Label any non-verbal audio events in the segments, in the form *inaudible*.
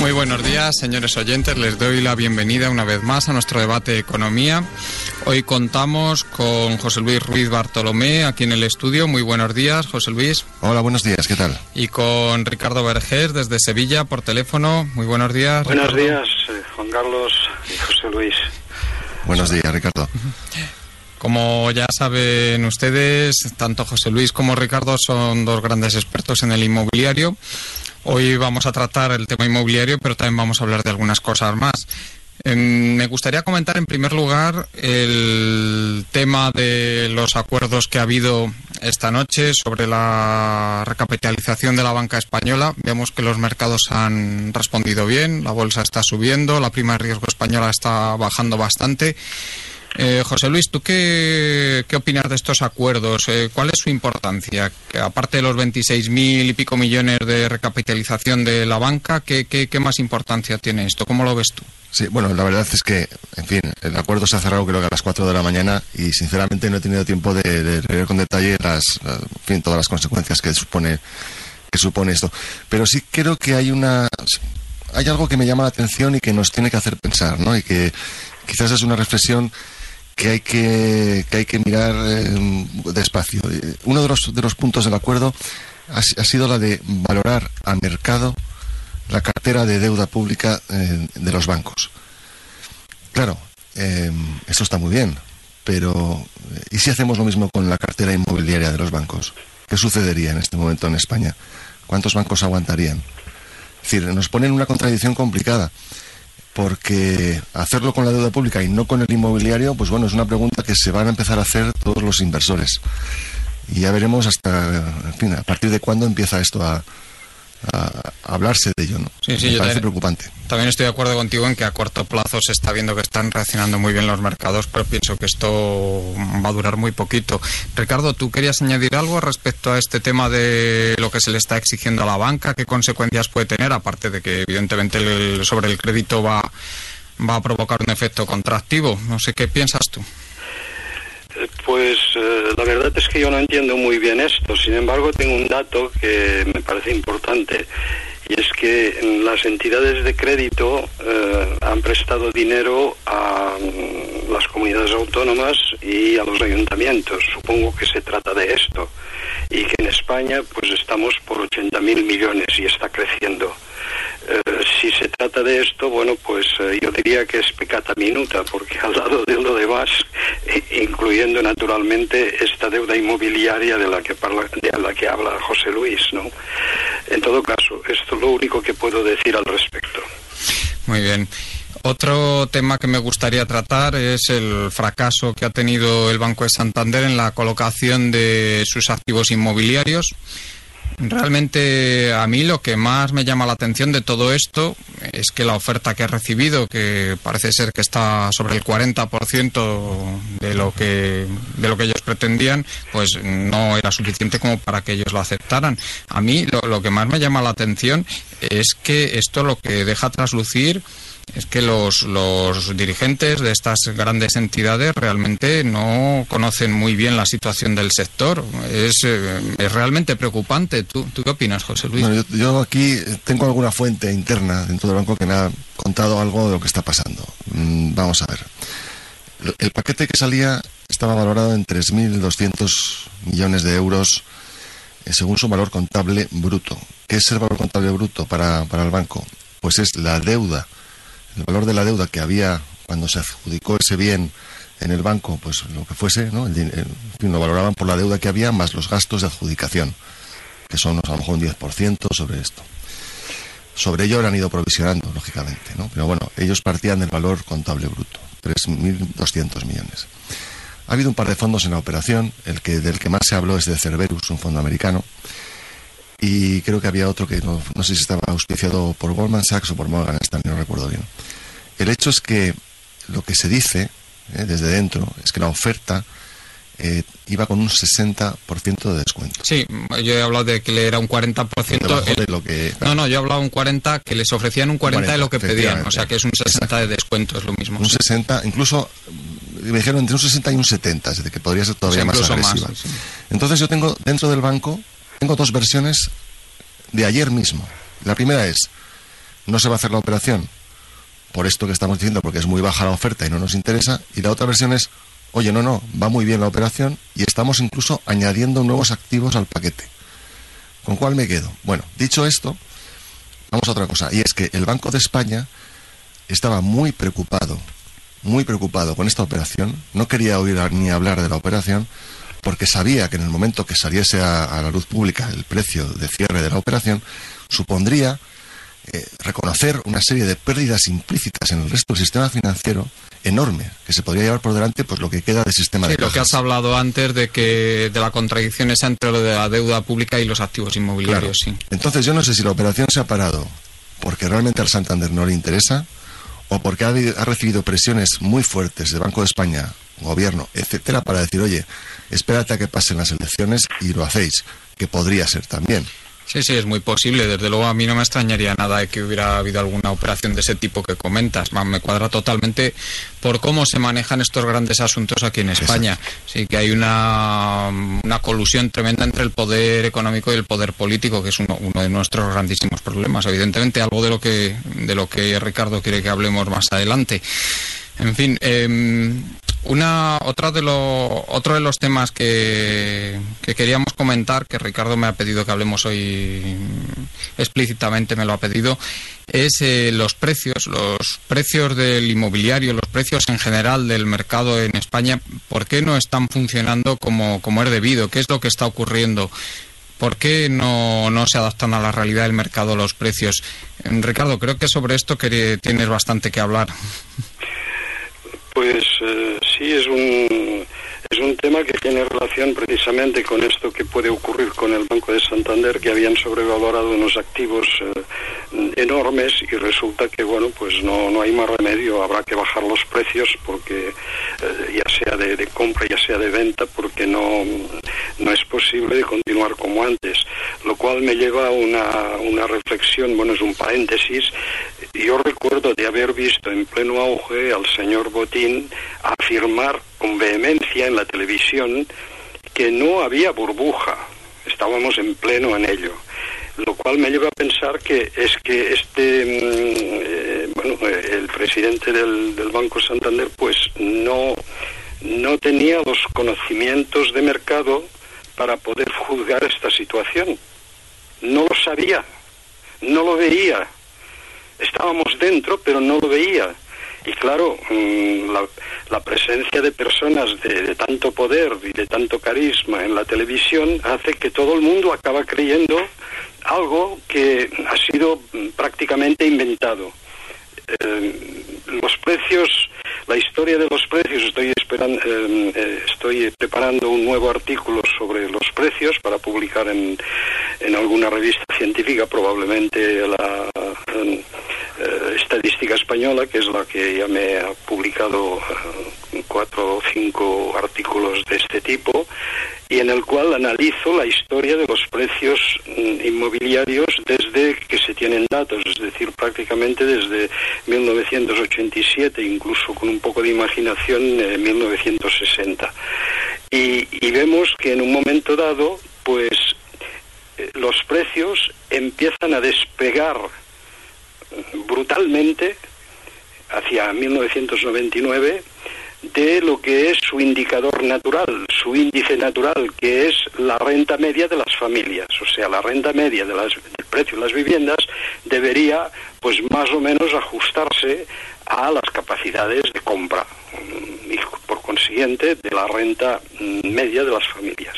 Muy buenos días, señores oyentes. Les doy la bienvenida una vez más a nuestro debate de economía. Hoy contamos con José Luis Ruiz Bartolomé aquí en el estudio. Muy buenos días, José Luis. Hola, buenos días, ¿qué tal? Y con Ricardo Vergés desde Sevilla por teléfono. Muy buenos días. Buenos días, eh, Juan Carlos y José Luis. Buenos días, Ricardo. Como ya saben ustedes, tanto José Luis como Ricardo son dos grandes expertos en el inmobiliario. Hoy vamos a tratar el tema inmobiliario, pero también vamos a hablar de algunas cosas más. Em, me gustaría comentar en primer lugar el tema de los acuerdos que ha habido esta noche sobre la recapitalización de la banca española. Vemos que los mercados han respondido bien, la bolsa está subiendo, la prima de riesgo española está bajando bastante. Eh, José Luis, ¿tú qué, qué, opinas de estos acuerdos? Eh, ¿Cuál es su importancia? Aparte de los 26.000 y pico millones de recapitalización de la banca, ¿qué, ¿qué, qué, más importancia tiene esto? ¿Cómo lo ves tú? Sí, bueno, la verdad es que, en fin, el acuerdo se ha cerrado creo que a las 4 de la mañana y sinceramente no he tenido tiempo de, de leer con detalle las, en fin, todas las consecuencias que supone, que supone esto. Pero sí creo que hay una... Hay algo que me llama la atención y que nos tiene que hacer pensar, ¿no? Y que quizás es una reflexión que hay que, que, hay que mirar eh, despacio. Uno de los, de los puntos del acuerdo ha, ha, sido la de valorar a mercado la cartera de deuda pública eh, de los bancos. Claro, eh, eso está muy bien, pero ¿y si hacemos lo mismo con la cartera inmobiliaria de los bancos? ¿Qué sucedería en este momento en España? ¿Cuántos bancos aguantarían? Es decir, nos ponen una contradicción complicada porque hacerlo con la deuda pública y no con el inmobiliario, pues bueno, es una pregunta que se van a empezar a hacer todos los inversores. Y ya veremos hasta, en fin, a partir de cuándo empieza esto a, a, hablarse de ello, ¿no? Sí, sí, Me yo parece también, preocupante. También estoy de acuerdo contigo en que a corto plazo se está viendo que están reaccionando muy bien los mercados, pero pienso que esto va a durar muy poquito. Ricardo, ¿tú querías añadir algo respecto a este tema de lo que se le está exigiendo a la banca? ¿Qué consecuencias puede tener? Aparte de que, evidentemente, el, sobre el crédito va, va a provocar un efecto contractivo. No sé qué piensas tú. Pues eh, la verdad es que yo no entiendo muy bien esto. Sin embargo, tengo un dato que me parece importante. Y es que las entidades de crédito eh, han prestado dinero a mm, las comunidades autónomas y a los ayuntamientos. Supongo que se trata de esto. Y que en España pues estamos por 80.000 millones y está creciendo. Eh, si se trata de esto, bueno, pues eh, yo diría que es pecata minuta, porque al lado de lo demás, eh, incluyendo naturalmente esta deuda inmobiliaria de la que parla, de la que habla José Luis, ¿no? En todo caso, esto es lo único que puedo decir al respecto. Muy bien. Otro tema que me gustaría tratar es el fracaso que ha tenido el Banco de Santander en la colocación de sus activos inmobiliarios. Realmente a mí lo que más me llama la atención de todo esto es que la oferta que ha recibido, que parece ser que está sobre el 40% de lo que de lo que ellos pretendían, pues no era suficiente como para que ellos lo aceptaran. A mí lo, lo que más me llama la atención es que esto lo que deja traslucir es que los, los, dirigentes de estas grandes entidades realmente no conocen muy bien la situación del sector. Es, eh, es realmente preocupante. ¿Tú, ¿Tú, qué opinas, José Luis? Bueno, yo, yo, aquí tengo alguna fuente interna dentro del banco que me ha contado algo de lo que está pasando. Mm, vamos a ver. El, paquete que salía estaba valorado en 3.200 millones de euros eh, según su valor contable bruto. ¿Qué es el valor contable bruto para, para el banco? Pues es la deuda el valor de la deuda que había cuando se adjudicó ese bien en el banco, pues lo que fuese, ¿no? El, lo valoraban por la deuda que había más los gastos de adjudicación, que son a lo mejor un 10% sobre esto. Sobre ello han ido provisionando, lógicamente, ¿no? Pero bueno, ellos partían del valor contable bruto, 3.200 millones. Ha habido un par de fondos en la operación, el que del que más se habló es de Cerberus, un fondo americano, y creo que había otro que no, no, sé si estaba auspiciado por Goldman Sachs o por Morgan Stanley, no recuerdo bien. El hecho es que lo que se dice eh, desde dentro es que la oferta eh, iba con un 60% de descuento. Sí, yo he hablado de que le era un 40%. de lo que, No, no, yo he hablado un 40, que les ofrecían un 40, de lo que pedían, o sea que es un 60 de descuento, es lo mismo. Un 60, incluso me dijeron entre un 60 y un 70, es decir, que podría ser todavía más agresiva. Entonces yo tengo dentro del banco, tengo dos versiones de ayer mismo. La primera es, no se va a hacer la operación por esto que estamos diciendo, porque es muy baja la oferta y no nos interesa. Y la otra versión es, oye, no, no, va muy bien la operación y estamos incluso añadiendo nuevos activos al paquete. ¿Con cuál me quedo? Bueno, dicho esto, vamos a otra cosa. Y es que el Banco de España estaba muy preocupado, muy preocupado con esta operación. No quería oír ni hablar de la operación porque sabía que en el momento que saliese a la luz pública el precio de cierre de la operación, supondría eh, reconocer una serie de pérdidas implícitas en el resto del sistema financiero enorme que se podría llevar por delante pues lo que queda del sistema sí, de lo que has hablado antes de que de la contradicción esa entre lo de la deuda pública y los activos inmobiliarios sí. Entonces yo no sé si la operación se ha parado porque realmente al Santander no le interesa o porque ha, recibido presiones muy fuertes del Banco de España gobierno etcétera para decir oye espérate a que pasen las elecciones y lo hacéis que podría ser también Sí, sí, es muy posible. Desde luego a mí no me extrañaría nada de que hubiera habido alguna operación de ese tipo que comentas. Me cuadra totalmente por cómo se manejan estos grandes asuntos aquí en España. Sí que hay una, una colusión tremenda entre el poder económico y el poder político, que es uno, uno de nuestros grandísimos problemas. Evidentemente, algo de lo que de lo que Ricardo quiere que hablemos más adelante. En fin, eh, una, otra de lo, otro de los temas que, que, queríamos comentar, que Ricardo me ha pedido que hablemos hoy explícitamente, me lo ha pedido, es eh, los precios, los precios del inmobiliario, los precios en general del mercado en España, ¿por qué no están funcionando como, como es debido? ¿Qué es lo que está ocurriendo? ¿Por qué no, no se adaptan a la realidad del mercado los precios? Ricardo, creo que sobre esto que tienes bastante que hablar. *laughs* Pues eh, sí, es un, es un tema que tiene relación precisamente con esto que puede ocurrir con el Banco de Santander, que habían sobrevalorado unos activos eh, enormes y resulta que, bueno, pues no, no hay más remedio, habrá que bajar los precios porque eh, ya sea de, compra, ya sea de venta, porque no, no es posible continuar como antes. Lo cual me lleva a una, una reflexión, bueno, es un paréntesis. Yo recuerdo de haber visto en pleno auge al señor Botín afirmar con vehemencia en la televisión que no había burbuja, estábamos en pleno en ello, lo cual me lleva a pensar que es que este, eh, bueno, el presidente del, del, Banco Santander pues no, no tenía los conocimientos de mercado para poder juzgar esta situación. No lo sabía, no lo veía. Estábamos dentro, pero no lo veía. Y claro, mm, la, presencia de personas de, tanto poder y de tanto carisma en la televisión hace que todo el mundo acaba creyendo algo que ha sido prácticamente inventado. Eh, los precios, la historia de los precios, estoy esperando, eh, eh, estoy preparando un nuevo artículo sobre los precios para publicar en, en alguna revista científica, probablemente la eh, estadística española, que es la que ya me ha publicado cuatro o cinco artículos de este tipo y en el cual analizo la historia de los precios inmobiliarios desde que se tienen datos, es decir, prácticamente desde 1987, incluso con un poco de imaginación, en 1960. Y, y vemos que en un momento dado, pues los precios empiezan a despegar brutalmente hacia 1999 de lo que es su indicador natural, su índice natural, que es la renta media de las familias. O sea, la renta media del precio de las viviendas debería, pues más o menos, ajustarse a las capacidades de compra y, por consiguiente, de la renta media de las familias.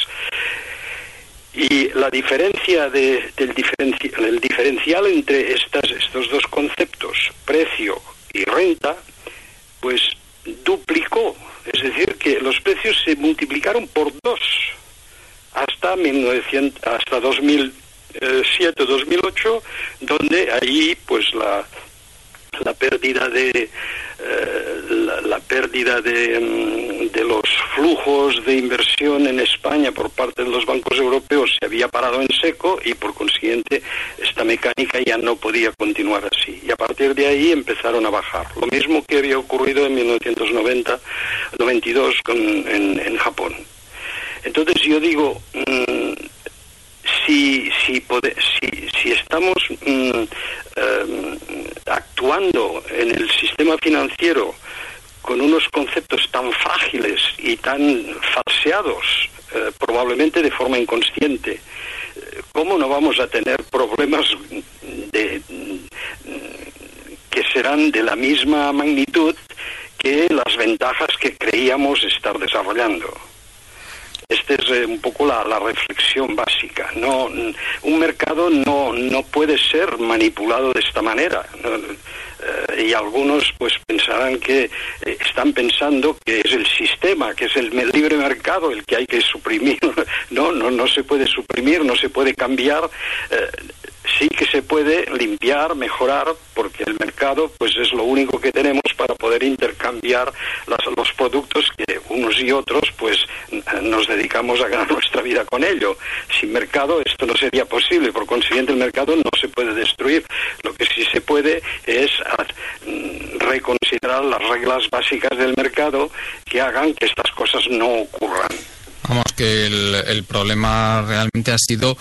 Y la diferencia de, del diferenci el diferencial entre estas, estos dos conceptos, precio y renta, pues duplicó, es decir, que los precios se multiplicaron por dos. Hasta 1900, hasta 2007, 2008, donde ahí pues la la pérdida de la, pérdida de, mm, de, los flujos de inversión en España por parte de los bancos europeos se había parado en seco y por consiguiente esta mecánica ya no podía continuar así. Y a partir de ahí empezaron a bajar. Lo mismo que había ocurrido en 1990, 92 con, en, en Japón. Entonces yo digo, mm, si, si, si, estamos mm, em, actuando en el sistema financiero con unos conceptos tan frágiles y tan falseados, eh, probablemente de forma inconsciente, ¿cómo no vamos a tener problemas de, que serán de la misma magnitud que las ventajas que creíamos estar desarrollando? Esta es eh, un poco la, reflexión básica. No, un mercado no, no puede ser manipulado de esta manera. Eh, y algunos pues pensarán que eh, están pensando que es el sistema, que es el libre mercado el que hay que suprimir. *laughs* no, no, no se puede suprimir, no se puede cambiar sí que se puede limpiar, mejorar, porque el mercado pues es lo único que tenemos para poder intercambiar los productos que unos y otros pues nos dedicamos a ganar *laughs* nuestra vida con ello. Sin mercado esto no sería posible, por consiguiente el mercado no se puede destruir. Lo que sí se puede es ah, mm, reconsiderar las reglas básicas del mercado que hagan que estas cosas no ocurran. Vamos, que el, el problema realmente ha sido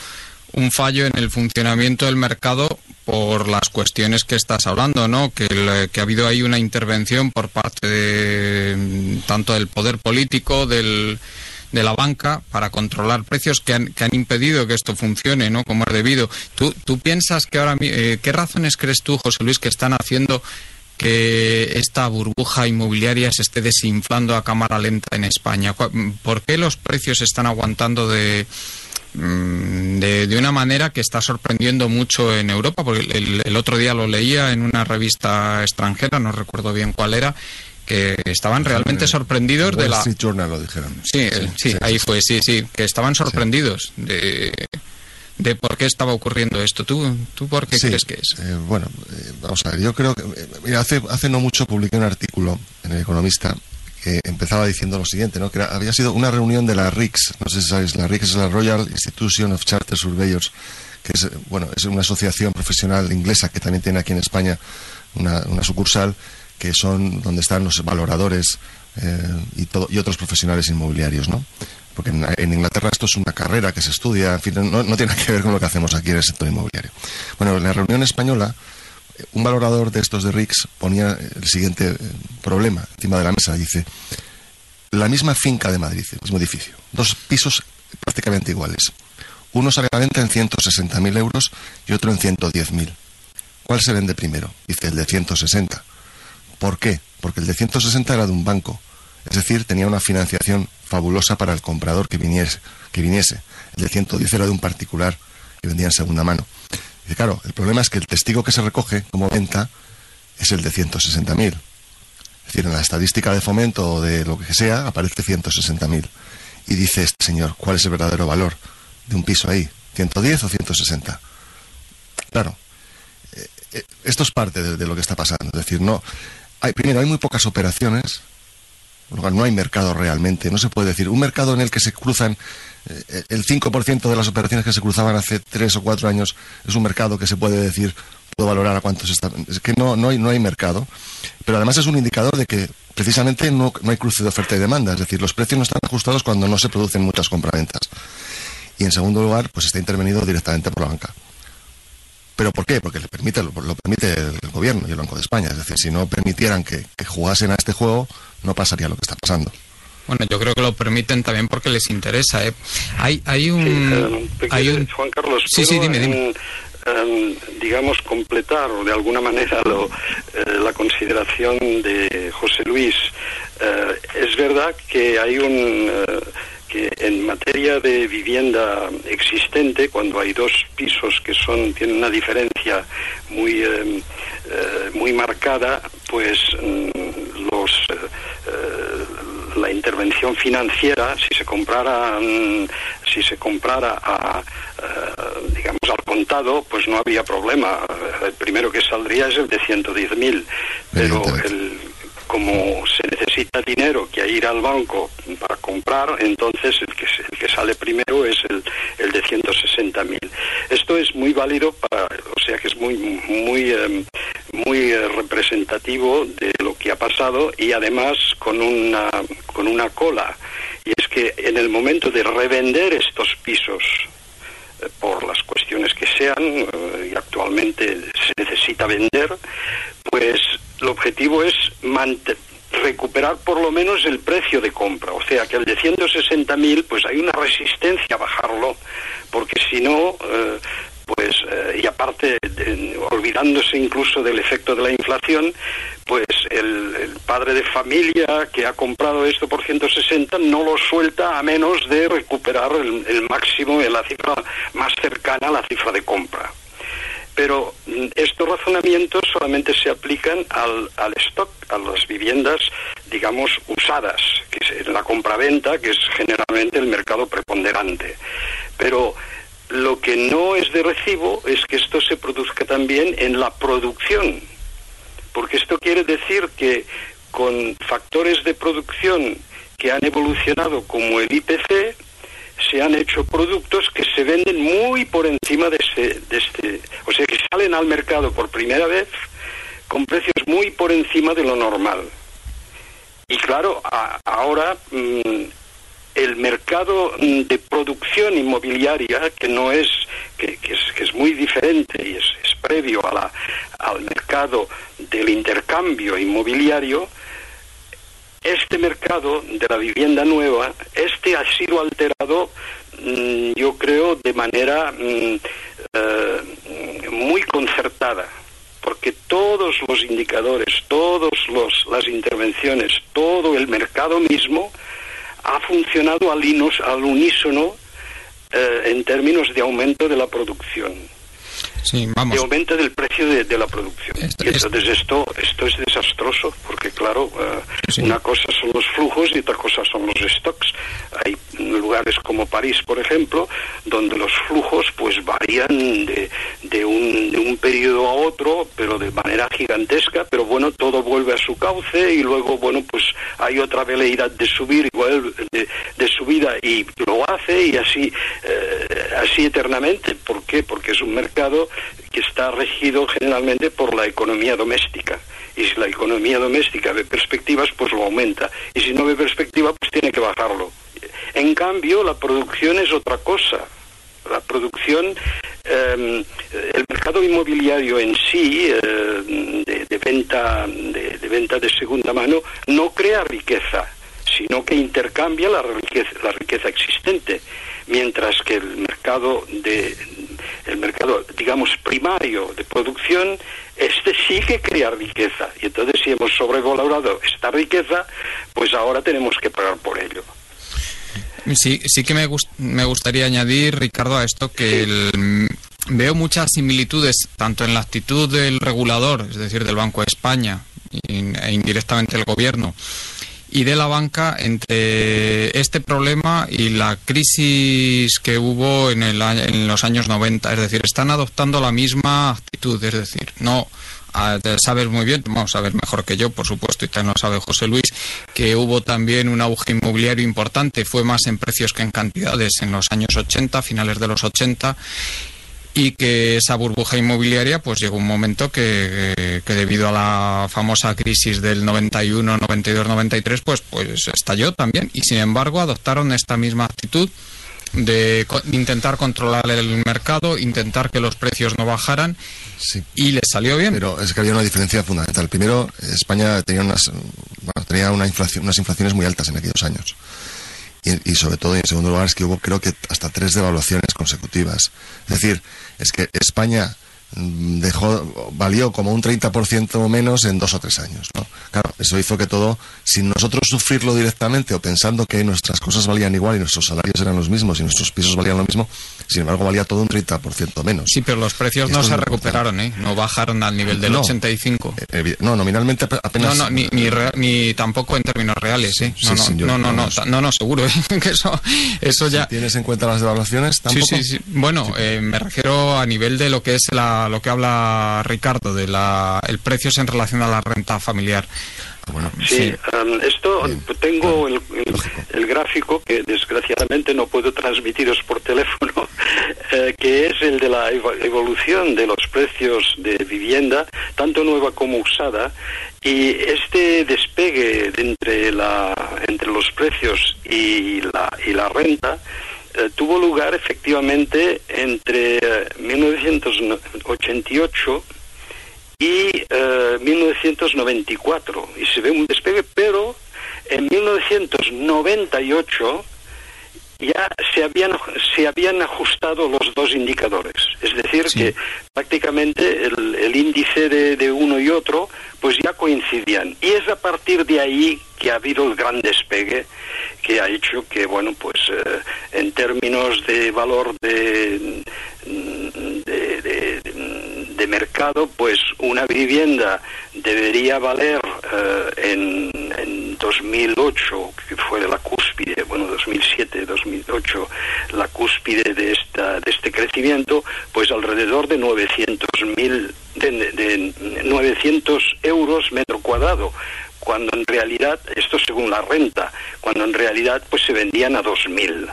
un fallo en el funcionamiento del mercado por las cuestiones que estás hablando, ¿no? Que, ha habido ahí una intervención por parte de mm, tanto del poder político, del, de la banca para controlar precios que han, que han impedido que esto funcione, ¿no? Como es debido. ¿Tú, piensas que ahora, eh, qué razones crees tú, José Luis, que están haciendo que esta burbuja inmobiliaria se esté desinflando a cámara lenta en España? ¿Por qué los precios están aguantando de Mm, de, una manera que está sorprendiendo mucho en Europa, porque el, otro día lo leía en una revista extranjera, no recuerdo bien cuál era, que estaban realmente sorprendidos de la... Journal lo dijeron. Sí, sí, ahí fue, sí, sí, que estaban sorprendidos de, de por qué estaba ocurriendo esto. ¿Tú, tú por qué crees que es? Eh, bueno, eh, vamos a ver, yo creo que... Eh, hace, hace no mucho publiqué un artículo en El Economista que empezaba diciendo lo siguiente, ¿no? que había sido una reunión de la RICS, no sé si sabéis, la RICS es la Royal Institution of Charter Surveyors, que es, bueno, es una asociación profesional inglesa que también tiene aquí en España una, sucursal, que son donde están los valoradores eh, y, todo, y otros profesionales inmobiliarios, ¿no? Porque en, Inglaterra esto es una carrera que se estudia, en fin, no, no tiene que ver con lo que hacemos aquí en el sector inmobiliario. Bueno, en la reunión española un valorador de estos de RICS ponía el siguiente eh, problema encima de la mesa. Dice, la misma finca de Madrid, el mismo edificio, dos pisos prácticamente iguales. Uno sale a la venta en 160.000 euros y otro en 110.000. ¿Cuál se vende primero? Dice el de 160. ¿Por qué? Porque el de 160 era de un banco. Es decir, tenía una financiación fabulosa para el comprador que viniese. Que viniese. El de 110 era de un particular que vendía en segunda mano. Y claro, el problema es que el testigo que se recoge como venta es el de 160.000. Es decir, en la estadística de fomento o de lo que sea aparece 160.000. Y dice este señor, ¿cuál es el verdadero valor de un piso ahí? ¿110 o 160? Claro, eh, eh, esto es parte de, lo que está pasando. Es decir, no. Hay, primero, hay muy pocas operaciones, no hay mercado realmente. No se puede decir. Un mercado en el que se cruzan el 5% de las operaciones que se cruzaban hace tres o cuatro años es un mercado que se puede decir, puedo valorar a cuántos está. Es que no, no, hay, no hay mercado, pero además es un indicador de que precisamente no, no hay cruce de oferta y demanda, es decir, los precios no están ajustados cuando no se producen muchas compraventas. Y en segundo lugar, pues está intervenido directamente por la banca. ¿Pero por qué? Porque le permite, lo, permite el gobierno y el Banco de España. Es decir, si no permitieran que jugasen a este juego, no pasaría lo que está pasando. Bueno, yo creo que lo permiten también porque les interesa. ¿eh? Hay, hay un, hay un... Juan Carlos, sí, sí, dime, dime. Em, digamos, completar de alguna manera lo, eh, la consideración de José Luis. Eh, es verdad que hay un eh, que en materia de vivienda existente, cuando hay dos pisos que son tienen una diferencia muy em, muy marcada, pues mm, los la intervención financiera, si se comprara, mm, si se comprara a, eh, digamos, al contado, pues no había problema. El primero que saldría es el de 110.000, pero el como se necesita dinero que ir al banco para comprar, entonces el que, el que sale primero es el, el de 160.000. Esto es muy válido para, o sea que es muy, muy, em, muy eh, representativo de lo que ha pasado y además con una, con una cola. Y es que en el momento de revender estos pisos, por las cuestiones que sean, eh, y actualmente se necesita vender, pues el objetivo es recuperar por lo menos el precio de compra. O sea que el de 160.000, pues hay una resistencia a bajarlo, porque si no, eh, y aparte, olvidándose incluso del efecto de la inflación, pues el, padre de familia que ha comprado esto por 160 no lo suelta a menos de recuperar el, el máximo la cifra más cercana a la cifra de compra pero mm, estos razonamientos solamente se aplican al, al stock, a las viviendas, digamos, usadas, que es la compraventa, que es generalmente el mercado preponderante. Pero lo que no es de recibo es que esto se produzca también en la producción, porque esto quiere decir que con factores de producción que han evolucionado como el IPC, se han hecho productos que se venden muy por encima de este, de este, o sea, que salen al mercado por primera vez con precios muy por encima de lo normal. Y claro, ahora mm, el mercado mm, de producción inmobiliaria, que no es, que, es, que es muy diferente y es, es previo a la, al mercado del intercambio inmobiliario, este mercado de la vivienda nueva, este ha sido alterado, mm, yo creo, de manera mm, eh, muy concertada, porque todos los indicadores, todas las intervenciones, todo el mercado mismo ha funcionado al, al unísono eh, en términos de aumento de la producción. Sí, vamos. de aumento del precio de, la producción. y entonces esto esto es desastroso, porque claro, eh, una cosa son los flujos y otra cosa son los stocks. Hay lugares como París, por ejemplo, donde los flujos pues varían de, de, un, de un periodo a otro, pero de manera gigantesca, pero bueno, todo vuelve a su cauce y luego, bueno, pues hay otra veleidad de subir, igual de, de subida y lo hace y así, eh, así eternamente. ¿Por qué? Porque es un mercado que está regido generalmente por la economía doméstica. Y si la economía doméstica ve perspectivas, pues lo aumenta. Y si no ve perspectiva, pues tiene que bajarlo. En cambio, la producción es otra cosa. La producción, em, el mercado inmobiliario en sí, eh, de, venta, de, venta de segunda mano, no crea riqueza, sino que intercambia la riqueza, existente, mientras que el mercado de, el mercado, digamos, primario de producción, este sí que riqueza. Y entonces si hemos sobrevalorado esta riqueza, pues ahora tenemos que pagar por ello. Sí, sí que me, me gustaría añadir, Ricardo, a esto que veo muchas similitudes tanto en la actitud del regulador, es decir, del Banco de España e indirectamente el gobierno, y de la banca entre este problema y la crisis que hubo en, el, en los años 90. Es decir, están adoptando la misma actitud. Es decir, no sabes muy bien, vamos a ver mejor que yo, por supuesto, y también lo sabe José Luis, que hubo también un auge inmobiliario importante, fue más en precios que en cantidades en los años 80, finales de los 80, y que esa burbuja inmobiliaria pues llegó un momento que, que, debido a la famosa crisis del 91, 92, 93 pues pues estalló también y sin embargo adoptaron esta misma actitud de intentar controlar el mercado, intentar que los precios no bajaran y les salió bien. Pero es que había una diferencia fundamental. Primero, España tenía unas bueno, tenía una inflación, unas inflaciones muy altas en aquellos años. Y, y, sobre todo, y en segundo lugar, es que hubo creo que hasta tres devaluaciones consecutivas. Es decir, es que España dejó, valió como un 30% menos en dos o tres años. ¿no? Claro, eso hizo que todo, sin nosotros sufrirlo directamente o pensando que nuestras cosas valían igual y nuestros salarios eran los mismos y nuestros pisos valían lo mismo, sin embargo valía todo un 30% menos. Sí, pero los precios no se recuperaron, ¿eh? no bajaron al nivel del 85. Eh, no, nominalmente apenas. No, no, ni, ni, ni, tampoco en términos reales. ¿eh? No, no, no, no, no, no, seguro *laughs* ¿eh? que eso, eso ya. ¿Tienes en cuenta las devaluaciones? ¿tampoco? Sí, sí, sí. Bueno, eh, me refiero a nivel de lo que es la, lo que habla Ricardo, de la, el precio en relación a la renta familiar. Ah, sí, um, esto tengo el, gráfico que desgraciadamente no puedo transmitiros por teléfono, *laughs* eh, que es el de la evolución de los precios de vivienda, tanto nueva como usada, y este despegue entre, la, entre los precios y la, y la renta eh, tuvo lugar efectivamente entre 1988 y 1994 eh, y se ve un despegue, pero en 1998 ya se habían se habían ajustado los dos indicadores, es decir que prácticamente el, índice de, uno y otro pues ya coincidían. Y es a partir de ahí que ha habido el gran despegue que ha hecho que bueno pues eh, en términos de valor de de mercado, pues una vivienda debería valer eh, en, en 2008, que fue la cúspide, bueno, 2007, 2008, la cúspide de, esta, de este crecimiento, pues alrededor de 900 mil, de, de 900 euros metro cuadrado cuando en realidad, esto según la renta, cuando en realidad pues se vendían a 2.000.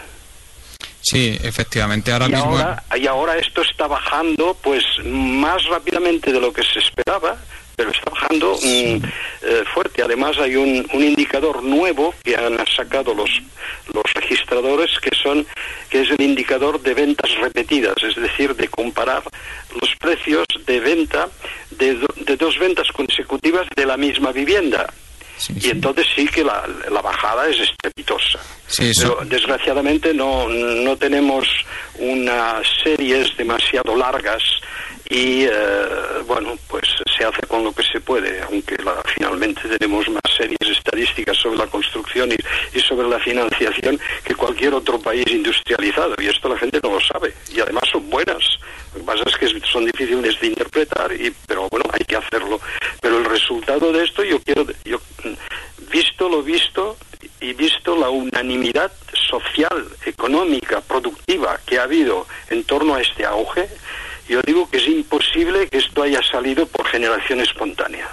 Sí, efectivamente. Ahora y mismo. Ahora, y ahora esto está bajando, pues más rápidamente de lo que se esperaba, pero está bajando mm, eh, fuerte. Además, hay un, un, indicador nuevo que han sacado los, los registradores, que son que es el indicador de ventas repetidas, es decir, de comparar los precios de venta de, de dos ventas consecutivas de la misma vivienda y entonces sí que la, la bajada es estrepitosa. Pero desgraciadamente no, no tenemos unas series demasiado largas y eh, bueno, pues se hace con lo que se puede, aunque finalmente tenemos más series estadísticas sobre la construcción y, y, sobre la financiación que cualquier otro país industrializado, y esto la gente no lo sabe, y además son buenas. Lo que pasa es que son difíciles de interpretar, y, pero bueno, hay que hacerlo. Pero el resultado de esto, yo quiero, yo, visto lo visto y visto la unanimidad social, económica, productiva que ha habido en torno a este auge, yo digo que es imposible que esto haya salido por generación espontánea.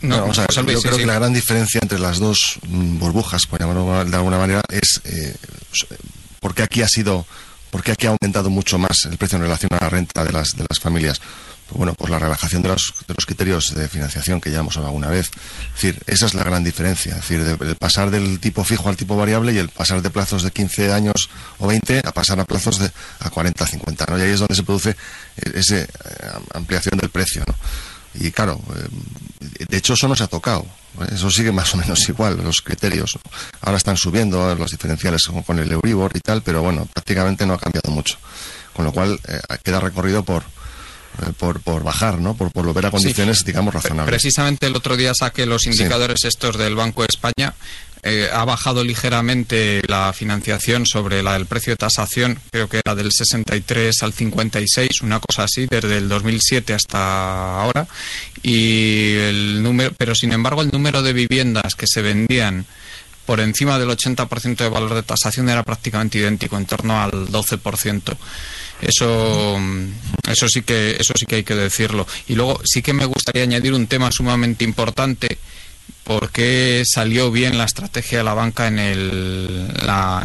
no, vamos a ver, yo creo que la gran diferencia entre las dos mm, burbujas, por llamarlo de alguna manera, es eh, por qué aquí ha sido, por qué aquí ha aumentado mucho más el precio en relación a la renta de las, de las familias bueno, por la relajación de los, de los criterios de financiación que ya hemos hablado alguna vez. Es decir, esa es la gran diferencia. Es decir, el pasar del tipo fijo al tipo variable y el pasar de plazos de 15 años o 20 a pasar a plazos de a 40, 50. ¿no? Y ahí es donde se produce eh, esa eh, ampliación del precio. ¿no? Y claro, eh, de hecho eso no se ha tocado. Eso sigue más o menos igual, los criterios. Ahora están subiendo los diferenciales con el Euribor y tal, pero bueno, prácticamente no ha cambiado mucho. Con lo cual queda recorrido por, eh, por, por bajar, ¿no? Por, por volver a condiciones, digamos, razonables. Precisamente el otro día saqué los indicadores estos del Banco de España. Eh, ha bajado ligeramente la financiación sobre la del precio de tasación, creo que era del 63 al 56, una cosa así, desde el 2007 hasta ahora. Y el número, pero sin embargo, el número de viviendas que se vendían por encima del 80% de valor de tasación era prácticamente idéntico, en torno al 12%. Eso, eso sí que, eso sí que hay que decirlo. Y luego sí que me gustaría añadir un tema sumamente importante porque salió bien la estrategia de la banca en el,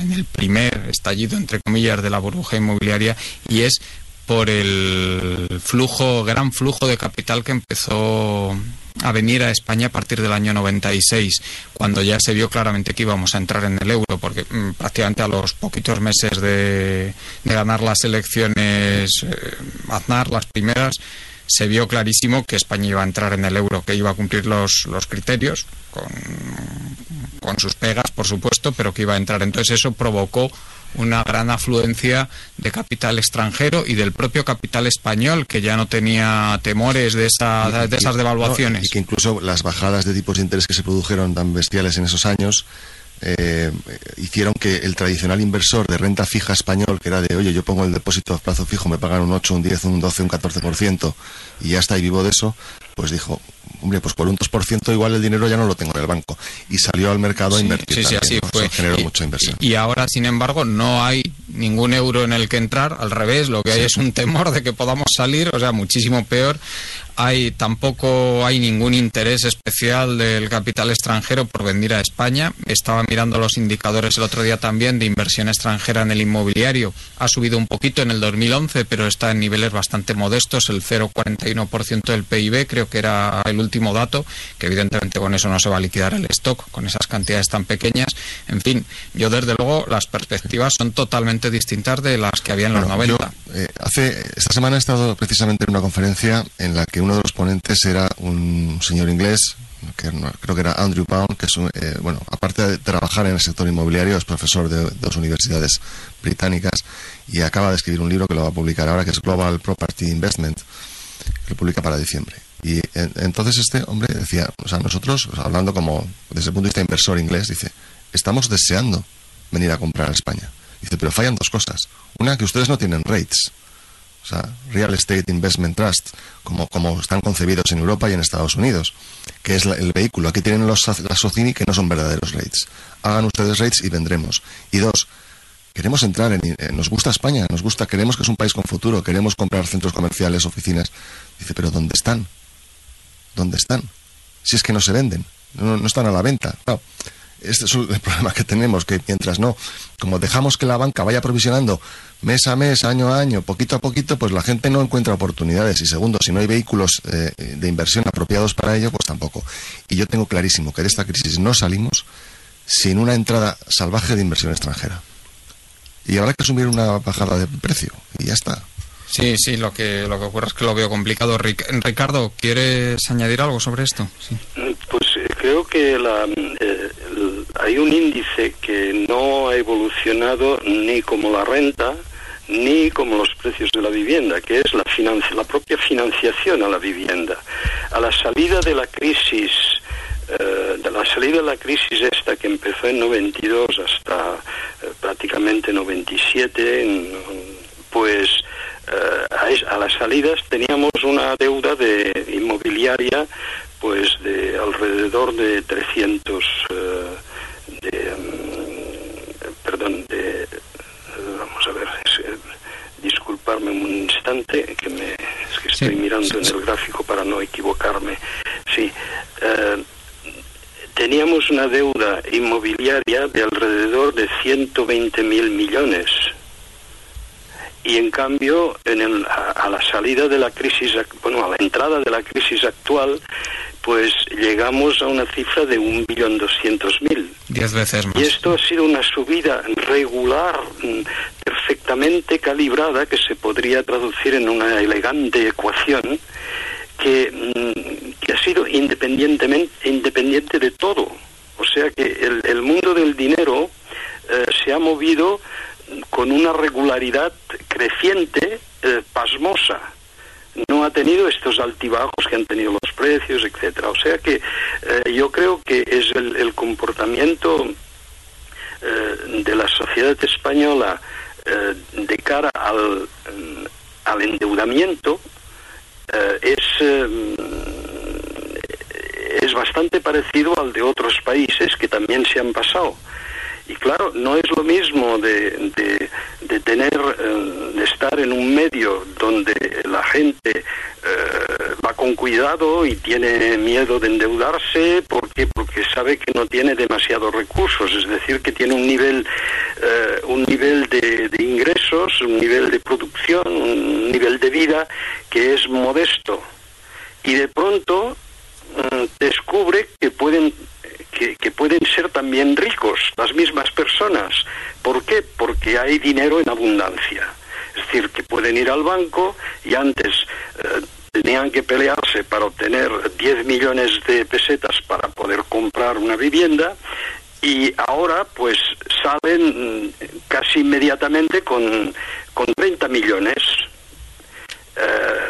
en el primer estallido, entre comillas, de la burbuja inmobiliaria y es por el flujo, gran flujo de capital que empezó a venir a España a partir del año 96, cuando ya se vio claramente que íbamos a entrar en el euro, porque mm, prácticamente a los poquitos meses de, ganar las elecciones, eh, Aznar, las primeras, se vio clarísimo que España iba a entrar en el euro, que iba a cumplir los, los criterios, con, con sus pegas, por supuesto, pero que iba a entrar. Entonces eso provocó una gran afluencia de capital extranjero y del propio capital español, que ya no tenía temores de, esa, de esas devaluaciones. y que incluso las bajadas de tipos de interés que se produjeron tan bestiales en esos años eh, hicieron que el tradicional inversor de renta fija español, que era de, oye, yo pongo el depósito a plazo fijo, me pagan un 8, un 10, un 12, un 14%, y ya está, y vivo de eso, pues dijo, hombre, pues por un 2% igual el dinero ya no lo tengo en el banco. Y salió al mercado a invertir. Sí, sí, así fue. generó mucha inversión. Y, ahora, sin embargo, no hay ningún euro en el que entrar, al revés, lo que hay es un temor de que podamos salir, o sea, muchísimo peor hay tampoco hay ningún interés especial del capital extranjero por venir a España. Estaba mirando los indicadores el otro día también de inversión extranjera en el inmobiliario. Ha subido un poquito en el 2011, pero está en niveles bastante modestos, el 0,41% del PIB, creo que era el último dato, que evidentemente con eso no se va a liquidar el stock, con esas cantidades tan pequeñas. En fin, yo desde luego las perspectivas son totalmente distintas de las que había en los 90. Eh, hace, esta semana he estado precisamente en una conferencia en la que uno de los ponentes era un señor inglés, que creo que era Andrew Pound, que es, eh, bueno, aparte de trabajar en el sector inmobiliario, es profesor de, dos universidades británicas y acaba de escribir un libro que lo va a publicar ahora, que es Global Property Investment, que lo publica para diciembre. Y entonces este hombre decía, o sea, nosotros, hablando como desde el punto de vista inversor inglés, dice, estamos deseando venir a comprar a España. Dice, pero fallan dos cosas. Una, que ustedes no tienen rates. O sea, Real Estate Investment Trust, como, como están concebidos en Europa y en Estados Unidos, que es el vehículo. Aquí tienen los, las Socini que no son verdaderos rates. Hagan ustedes rates y vendremos. Y dos, queremos entrar en, nos gusta España, nos gusta, queremos que es un país con futuro, queremos comprar centros comerciales, oficinas. Dice, pero ¿dónde están? ¿Dónde están? Si es que no se venden, no, no están a la venta. Este es el problema que tenemos, que mientras no, como dejamos que la banca vaya provisionando mes a mes, año a año, poquito a poquito, pues la gente no encuentra oportunidades. Y segundo, si no hay vehículos eh, de inversión apropiados para ello, pues tampoco. Y yo tengo clarísimo que de esta crisis no salimos sin una entrada salvaje de inversión extranjera. Y habrá que asumir una bajada de precio. Y ya está. Sí, sí, lo que, lo que ocurre es que lo veo complicado. Ricardo, ¿quieres añadir algo sobre esto? Sí. Pues eh, creo que la, eh, hay un índice que no ha evolucionado ni como la renta ni como los precios de la vivienda, que es la, la propia financiación a la vivienda. A la salida de la crisis, eh, de la salida de la crisis esta que empezó en 92 hasta eh, prácticamente 97, pues eh, a, las salidas teníamos una deuda de inmobiliaria pues de alrededor de 300 de, mm, perdón, de, vamos a ver, eh, disculparme un instante, que me, es que estoy mirando en el gráfico para no equivocarme. Sí, eh, teníamos una deuda inmobiliaria de alrededor de 120 mil millones. Y en cambio, en el, a, la salida de la crisis, bueno, a la entrada de la crisis actual, pues llegamos a una cifra de un billón doscientos mil. Diez veces más. Y esto ha sido una subida regular, mm, perfectamente calibrada, que se podría traducir en una elegante ecuación, que, mm, que ha sido independientemente, independiente de todo. O sea que el, el mundo del dinero eh, se ha movido con una regularidad creciente, eh, pasmosa no ha tenido estos altibajos que han tenido los precios, etcétera. O sea que eh, yo creo que es el, comportamiento eh, de la sociedad española eh, de cara al, al endeudamiento es es bastante parecido al de otros países que también se han pasado. Y claro, no es lo mismo de, de, tener, eh, de estar en un medio donde la gente eh, va con cuidado y tiene miedo de endeudarse. Porque porque sabe que no tiene demasiados recursos, es decir, que tiene un nivel, eh, un nivel de, de ingresos, un nivel de producción, un nivel de vida que es modesto. Y de pronto descubre que pueden que, pueden ser también ricos las mismas personas. ¿Por qué? Porque hay dinero en abundancia. Es decir, que pueden ir al banco y antes eh, tenían que pelearse para obtener 10 millones de pesetas para poder comprar una vivienda y ahora pues salen mm, casi inmediatamente con, con 30 millones. Eh,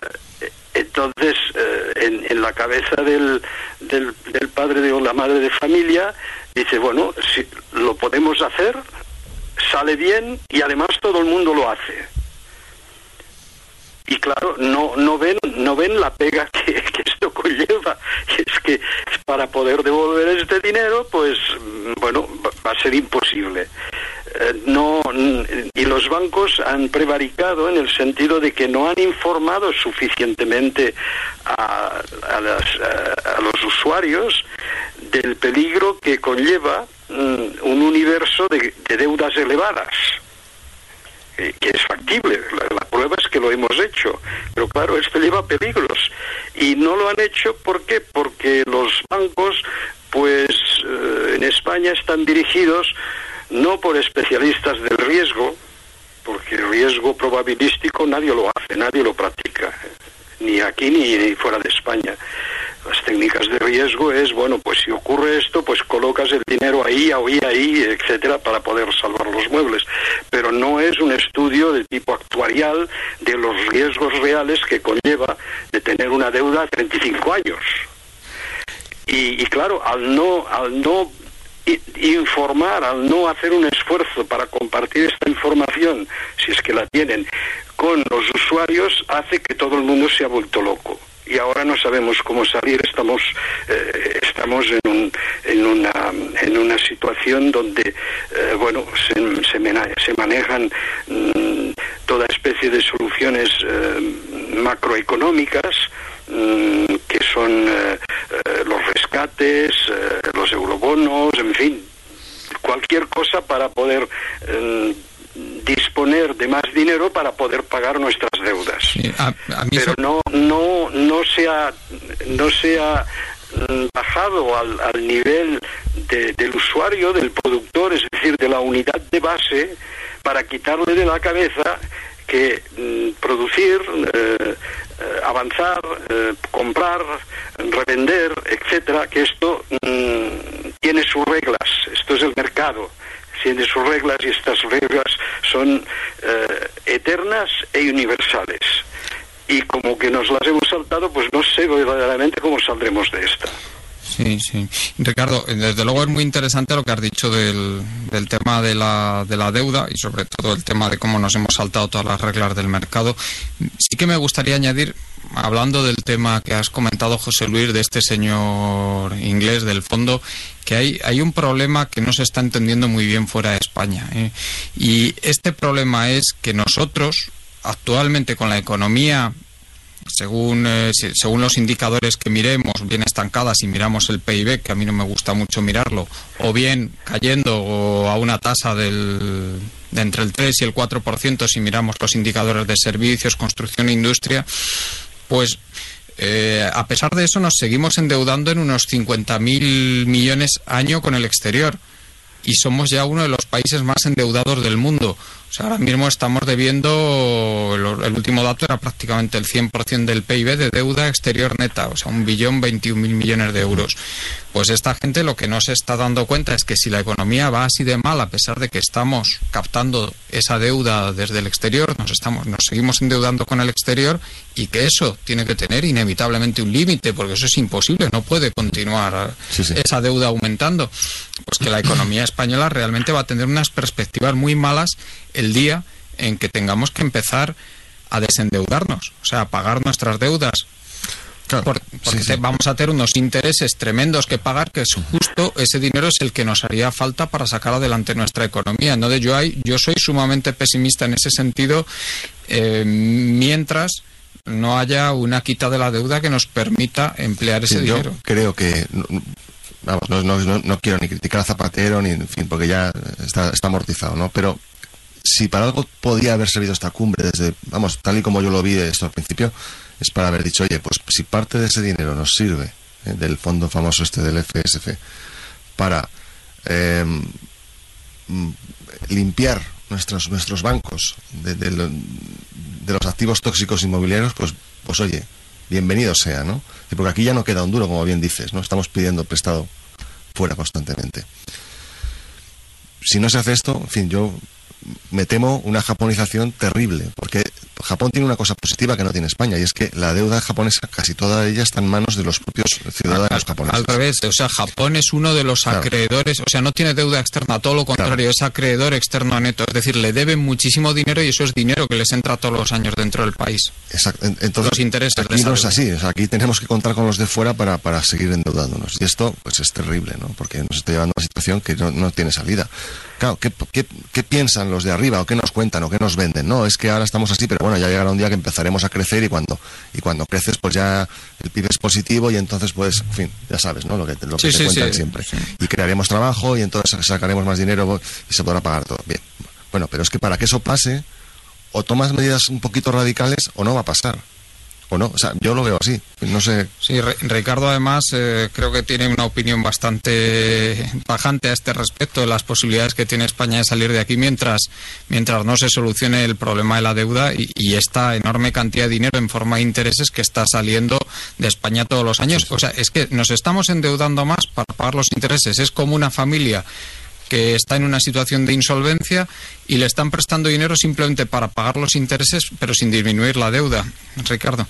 entonces, eh, en, la cabeza del, del, padre o la madre de familia, dice, bueno, si lo podemos hacer, sale bien y además todo el mundo lo hace. Y claro, no, no, ven, no ven la pega *laughs* que, esto conlleva. Es que para poder devolver este dinero, pues, bueno, va a ser imposible. Eh, no y los bancos han prevaricado en el sentido de que no han informado suficientemente a, los usuarios del peligro que conlleva mm, un universo de, deudas elevadas eh, que es factible. La, prueba es que lo hemos hecho. Pero claro, esto lleva peligros. Y no lo han hecho, ¿por qué? Porque los bancos, pues eh, en España están dirigidos no por especialistas del riesgo, porque el riesgo probabilístico nadie lo hace, nadie lo practica, ni aquí ni fuera de España. Las técnicas de riesgo es, bueno, pues si ocurre esto, pues colocas el dinero ahí, ahí, ahí, etcétera, para poder salvar los muebles. Pero no es un estudio de tipo actuarial de los riesgos reales que conlleva de tener una deuda a 35 años. Y, y claro, al no, al no informar, al no hacer un esfuerzo para compartir esta información, si es que la tienen, con los usuarios, hace que todo el mundo se ha vuelto loco. Y ahora no sabemos cómo salir, estamos, eh, estamos en, un, en, una, en una situación donde, eh, bueno, se, se, manejan mm, toda especie de soluciones eh, macroeconómicas, mm, que son los rescates, los eurobonos, en fin, cualquier cosa para poder eh, disponer de más dinero para poder pagar nuestras deudas. Pero no, no, no se ha, no se ha mm, bajado al, al nivel del usuario, del productor, es decir, de la unidad de base, para quitarle de la cabeza que mm, producir, eh, avanzar, comprar, revender, etcétera, que esto mm, tiene sus reglas, esto es el mercado, tiene sus reglas y estas reglas son eh, eternas e universales. Y como que nos las hemos saltado, pues no sé verdaderamente cómo saldremos de esta. Sí, sí. Ricardo, desde luego es muy interesante lo que has dicho del, del tema de la, de la deuda y sobre todo el tema de cómo nos hemos saltado todas las reglas del mercado. Sí que me gustaría añadir, hablando del tema que has comentado, José Luis, de este señor inglés del fondo, que hay, hay un problema que no se está entendiendo muy bien fuera de España. ¿eh? Y este problema es que nosotros, actualmente con la economía según, eh, según los indicadores que miremos, bien estancadas si miramos el PIB, que a mí no me gusta mucho mirarlo, o bien cayendo a una tasa del, de entre el 3 y el 4% si miramos los indicadores de servicios, construcción e industria, pues eh, a pesar de eso nos seguimos endeudando en unos 50.000 millones año con el exterior y somos ya uno de los países más endeudados del mundo. O sea, ahora mismo estamos debiendo, el, último dato era prácticamente el 100% del PIB de deuda exterior neta, o sea, un billón 21 mil millones de euros. Pues esta gente lo que no se está dando cuenta es que si la economía va así de mal, a pesar de que estamos captando esa deuda desde el exterior, nos, estamos, nos seguimos endeudando con el exterior y que eso tiene que tener inevitablemente un límite, porque eso es imposible, no puede continuar esa deuda aumentando. Pues que la economía española realmente va a tener unas perspectivas muy malas el día en que tengamos que empezar a desendeudarnos, o sea, a pagar nuestras deudas. porque vamos a tener unos intereses tremendos que pagar, que es justo ese dinero es el que nos haría falta para sacar adelante nuestra economía. ¿no? De yo, hay, yo soy sumamente pesimista en ese sentido, eh, mientras no haya una quita de la deuda que nos permita emplear ese dinero. creo que vamos, no, no, no, quiero ni criticar a Zapatero, ni en fin, porque ya está, está amortizado, ¿no? Pero si para algo podía haber servido esta cumbre, desde, vamos, tal y como yo lo vi esto al principio, es para haber dicho, oye, pues si parte de ese dinero nos sirve, eh, del fondo famoso este del FSF, para em, mm, limpiar nuestros, nuestros bancos de, los activos tóxicos inmobiliarios, pues, pues oye, bienvenido sea, ¿no? Porque aquí ya no queda un duro, como bien dices, ¿no? Estamos pidiendo prestado fuera constantemente. Si no se hace esto, en fin, yo me temo una japonización terrible, porque Japón tiene una cosa positiva que no tiene España y es que la deuda japonesa casi toda ella está en manos de los propios ciudadanos japoneses. Al revés, o sea, Japón es uno de los acreedores, o sea, no tiene deuda externa, todo lo contrario, es acreedor externo neto, es decir, le deben muchísimo dinero y eso es dinero que les entra todos los años dentro del país. Exacto. Entonces, los intereses aquí no es así, aquí tenemos que contar con los de fuera para, para seguir endeudándonos y esto pues es terrible, ¿no? Porque nos está llevando a una situación que no, no tiene salida. Claro, ¿qué, ¿qué, qué, piensan los de arriba o qué nos cuentan o qué nos venden? No, es que ahora estamos así, pero bueno, ya llegará un día que empezaremos a crecer y cuando y cuando creces pues ya el PIB es positivo y entonces pues, en fin, ya sabes, ¿no? Lo que, lo que te cuentan siempre. Y crearemos trabajo y entonces sacaremos más dinero y se podrá pagar todo. Bien. Bueno, pero es que para que eso pase, o tomas medidas un poquito radicales o no va a pasar o no. O sea, yo lo veo así. No sé. Sí, Ricardo además eh, creo que tiene una opinión bastante bajante a este respecto de las posibilidades que tiene España de salir de aquí mientras, mientras no se solucione el problema de la deuda y, esta enorme cantidad de dinero en forma de intereses que está saliendo de España todos los años. O sea, es que nos estamos endeudando más para pagar los intereses. Es como una familia que está en una situación de insolvencia y le están prestando dinero simplemente para pagar los intereses, pero sin disminuir la deuda. Ricardo.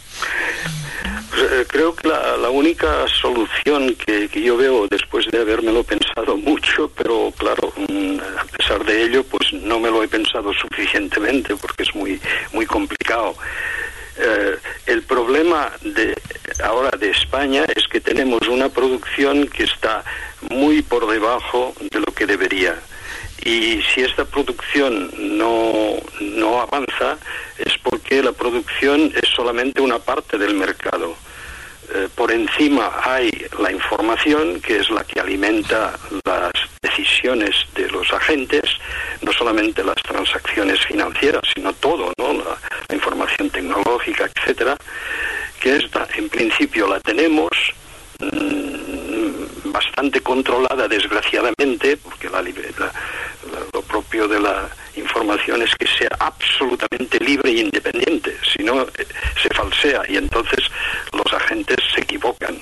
Pues, eh, creo que la, única solución que, yo veo después de habérmelo pensado mucho, pero claro, mm, a pesar de ello, pues no me lo he pensado suficientemente porque es muy, muy complicado. Eh, el problema de ahora de España es que tenemos una producción que está muy por debajo de lo que debería. Y si esta producción no, no avanza es porque la producción es solamente una parte del mercado. Eh, por encima hay la información, que es la que alimenta las decisiones de los agentes, no solamente las transacciones financieras, sino todo, ¿no? la, información tecnológica, etcétera, que esta, en principio la tenemos, mm, bastante controlada, desgraciadamente, porque la, lo propio de la información es que sea absolutamente libre e independiente, si no eh, se falsea y entonces los agentes se equivocan.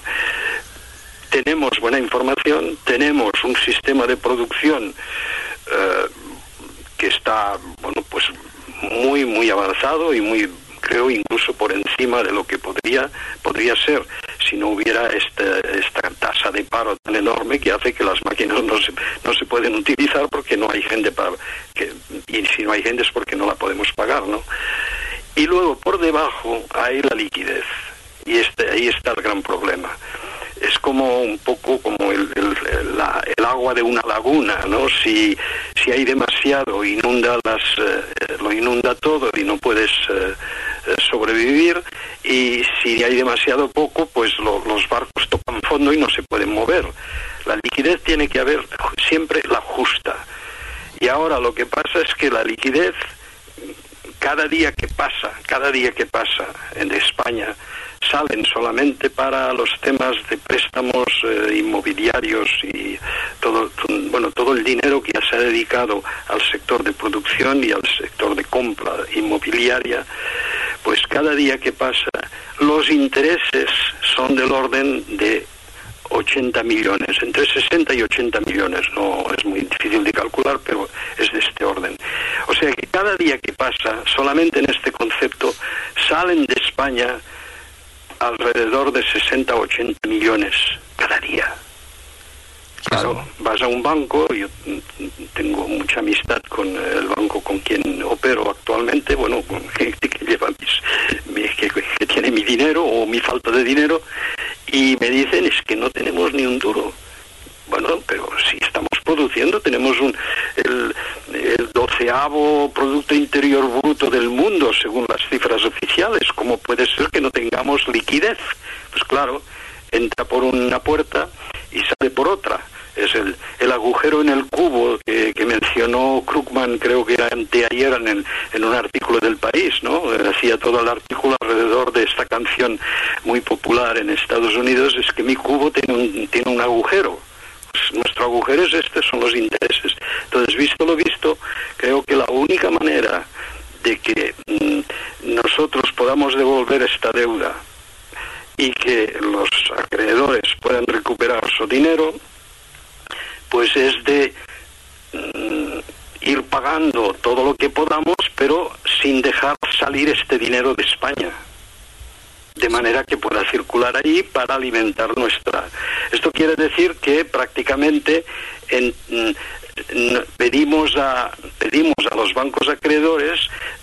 Tenemos buena información, tenemos un sistema de producción eh, que está, bueno, pues muy, muy avanzado y muy creo incluso por encima de lo que podría podría ser si no hubiera esta, esta tasa de paro tan enorme que hace que las máquinas no se, no se pueden utilizar porque no hay gente para que y si no hay gente es porque no la podemos pagar no y luego por debajo hay la liquidez. Y este ahí está el gran problema es como un poco como el, el, agua de una laguna, ¿no? Si, si hay demasiado, inunda las, eh, lo inunda todo y no puedes eh, eh, sobrevivir, y si hay demasiado poco, pues los barcos tocan fondo y no se pueden mover. La liquidez tiene que haber siempre la justa. Y ahora lo que pasa es que la liquidez, cada día que pasa, cada día que pasa en España, salen solamente para los temas de préstamos eh, inmobiliarios y todo, bueno, todo el dinero que ya se ha dedicado al sector de producción y al sector de compra inmobiliaria, pues cada día que pasa los intereses son del orden de 80 millones, entre 60 y 80 millones, no es muy difícil de calcular, pero es de este orden. O sea que cada día que pasa, solamente en este concepto, salen de España alrededor de 60 o 80 millones cada día. Claro, vas a un banco, yo tengo mucha amistad con el banco con quien opero actualmente, bueno, con *laughs* gente que lleva mis, que, que, tiene mi dinero o mi falta de dinero, y me dicen es que no tenemos ni un duro. Bueno, pero si estamos produciendo, tenemos un, doceavo Producto Interior Bruto del mundo, según las cifras oficiales. ¿Cómo puede ser que no tengamos liquidez? Pues claro, entra por una puerta y sale por otra. Es el, el agujero en el cubo que, que mencionó Krugman, creo que era anteayer en, en un artículo del país, ¿no? Hacía todo el artículo alrededor de esta canción muy popular en Estados Unidos, es que mi cubo tiene un, tiene un agujero nuestro agujero es este, son los intereses. Entonces, visto lo visto, creo que la única manera de que mm, nosotros podamos devolver esta deuda y que los acreedores puedan recuperar su dinero, pues es de mm, ir pagando todo lo que podamos, pero sin dejar salir este dinero de España de manera que pueda circular ahí para alimentar nuestra. Esto quiere decir que prácticamente pedimos a pedimos a los bancos acreedores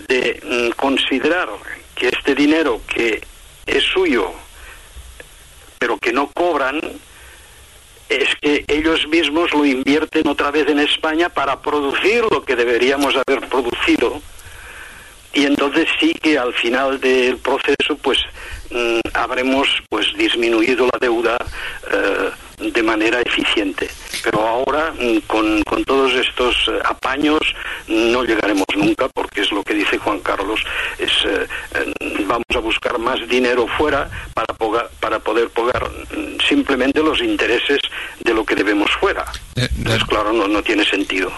de mm, considerar que este dinero que es suyo pero que no cobran es que ellos mismos lo invierten otra vez en España para producir lo que deberíamos haber producido y entonces sí que al final del proceso pues mm, habremos pues disminuido la deuda eh, de manera eficiente. Pero ahora mm, con, con, todos estos eh, apaños no llegaremos nunca porque es lo que dice Juan Carlos es eh, vamos a buscar más dinero fuera para para poder pagar mm, simplemente los intereses de lo que debemos fuera. Entonces claro no, no tiene sentido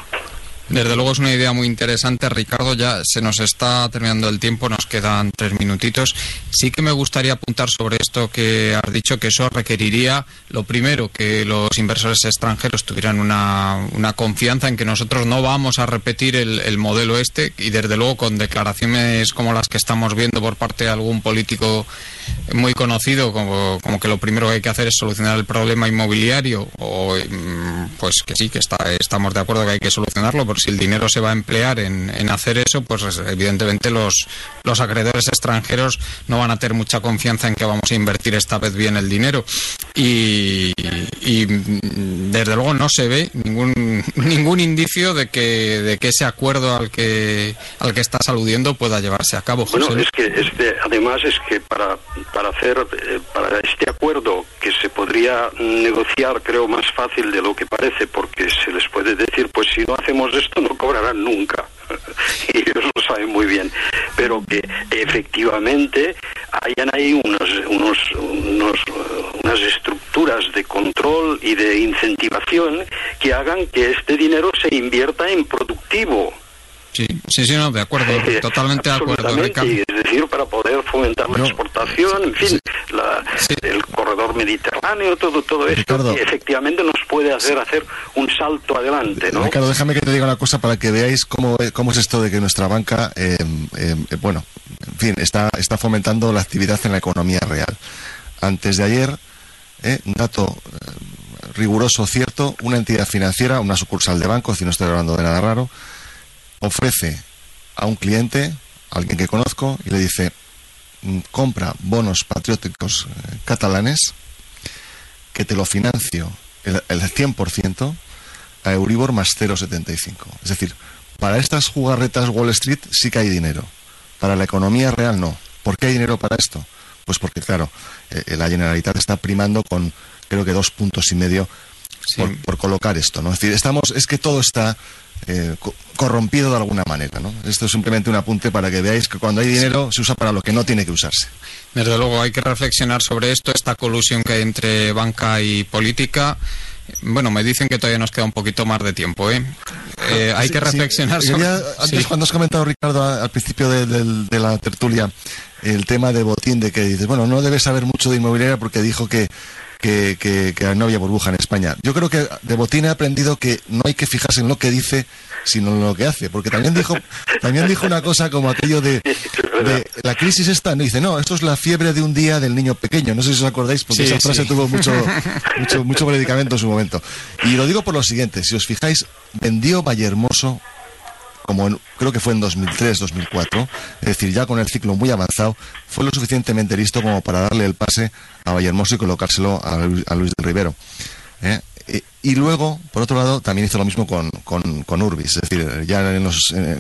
desde luego es una idea muy interesante, Ricardo. Ya se nos está terminando el tiempo, nos quedan tres minutitos. Sí que me gustaría apuntar sobre esto que has dicho, que eso requeriría, lo primero, que los inversores extranjeros tuvieran una, confianza en que nosotros no vamos a repetir el, el, modelo este y desde luego con declaraciones como las que estamos viendo por parte de algún político muy conocido, como, como que lo primero que hay que hacer es solucionar el problema inmobiliario, o mm, pues que sí, que está, estamos de acuerdo que hay que solucionarlo si el dinero se va a emplear en, en hacer eso, pues evidentemente los, los acreedores extranjeros no van a tener mucha confianza en que vamos a invertir esta vez bien el dinero. Y, y desde luego no se ve ningún, *laughs* ningún indicio de que, de que ese acuerdo al que, al que estás aludiendo pueda llevarse a cabo. Bueno, es que este, además es que para, para hacer eh, para este acuerdo que se podría negociar creo más fácil de lo que parece porque se les puede decir pues si no hacemos esto esto no cobrarán nunca. *laughs* y ellos lo saben muy bien. Pero que efectivamente hayan ahí unos, unos, unos, unas estructuras de control y de incentivación que hagan que este dinero se invierta en productivo Sí, sí, sí, no, de acuerdo, totalmente de acuerdo, Ricardo. Es decir, para poder fomentar la exportación, en fin, el corredor mediterráneo, todo, todo esto, que efectivamente nos puede hacer hacer un salto adelante, ¿no? Ricardo, déjame que te diga una cosa para que veáis cómo, cómo es esto de que nuestra banca, eh, eh, bueno, en fin, está, está fomentando la actividad en la economía real. Antes de ayer, eh, un dato riguroso, cierto, una entidad financiera, una sucursal de banco, si no estoy hablando de nada raro, ofrece a un cliente, alguien que conozco, y le dice, mm, compra bonos patrióticos eh, catalanes, que te lo financio el, el 100% a Euribor más 0,75. Es decir, para estas jugarretas Wall Street sí que hay dinero. Para la economía real no. ¿Por qué hay dinero para esto? Pues porque, claro, eh, la Generalitat está primando con creo que dos puntos y medio por, por, colocar esto, ¿no? Es decir, estamos, es que todo está eh, corrompido de alguna manera. ¿no? Esto es simplemente un apunte para que veáis que cuando hay dinero se usa para lo que no tiene que usarse. Desde luego hay que reflexionar sobre esto, esta colusión que hay entre banca y política. Bueno, me dicen que todavía nos queda un poquito más de tiempo, ¿eh? eh hay que reflexionar sobre... Antes, cuando has comentado, Ricardo, al principio de, de, la tertulia, el tema de Botín, de que dices, bueno, no debes saber mucho de inmobiliaria porque dijo que que, que, no había burbuja en España. Yo creo que de Botín he aprendido que no hay que fijarse en lo que dice, sino en lo que hace, porque también dijo, *laughs* también dijo una cosa como aquello de, la crisis esta, no dice, no, esto es la fiebre de un día del niño pequeño, no sé si os acordáis, porque esa frase tuvo mucho, *laughs* mucho, mucho predicamento en su momento. Y lo digo por lo siguiente, si os fijáis, vendió Vallehermoso como creo que fue en 2003, 2004, es decir, ya con el ciclo muy avanzado, fue lo suficientemente listo como para darle el pase a Vallehermoso y colocárselo a, Luis del Rivero. ¿eh? Y, luego, por otro lado, también hizo lo mismo con, con, Urbis, es decir, ya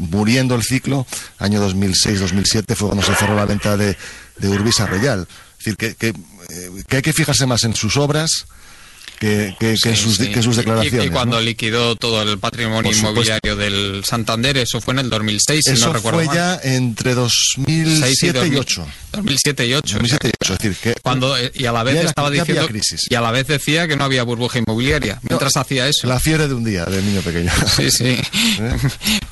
muriendo el ciclo, año 2006-2007 fue cuando se cerró la venta de, de Urbis a Real. Es decir, que, que, eh, que hay que fijarse más en sus obras que, que, sus, declaraciones. Y, cuando liquidó todo el patrimonio inmobiliario del Santander, eso fue en el 2006, si no recuerdo fue ya entre 2007 y, 2008. 2007 y 2008. 2007 y 2008, es decir, que cuando, y a la vez estaba diciendo y a la vez decía que no había burbuja inmobiliaria mientras hacía eso. La fiebre de un día del niño pequeño. Sí, sí. *laughs* ¿Eh?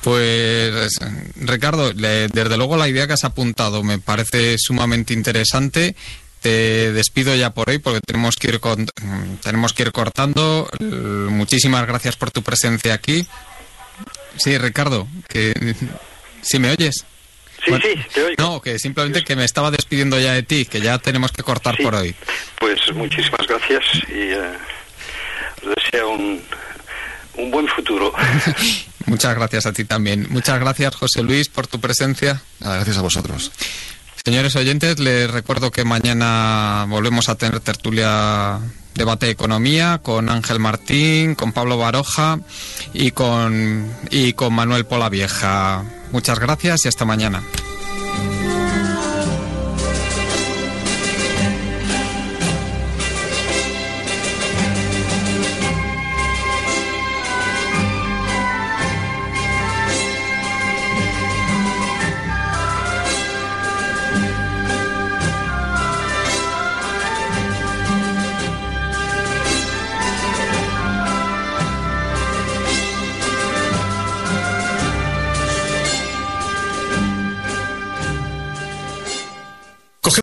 Pues Ricardo, desde luego la idea que has apuntado me parece sumamente interesante te despido ya por hoy porque tenemos que ir con, tenemos que ir cortando. Muchísimas gracias por tu presencia aquí. Sí, Ricardo, que si me oyes. Sí, sí, te oigo. No, que simplemente que me estaba despidiendo ya de ti, que ya tenemos que cortar Sí. por hoy. Pues muchísimas gracias y eh, os deseo un, un buen futuro. *laughs* *laughs* Muchas gracias a ti también. Muchas gracias, José Luis, por tu presencia. Nada, gracias a vosotros. Señores oyentes, les recuerdo que mañana volvemos a tener tertulia debate de economía con Ángel Martín, con Pablo Baroja y con, y con Manuel Polavieja. Muchas gracias y hasta mañana.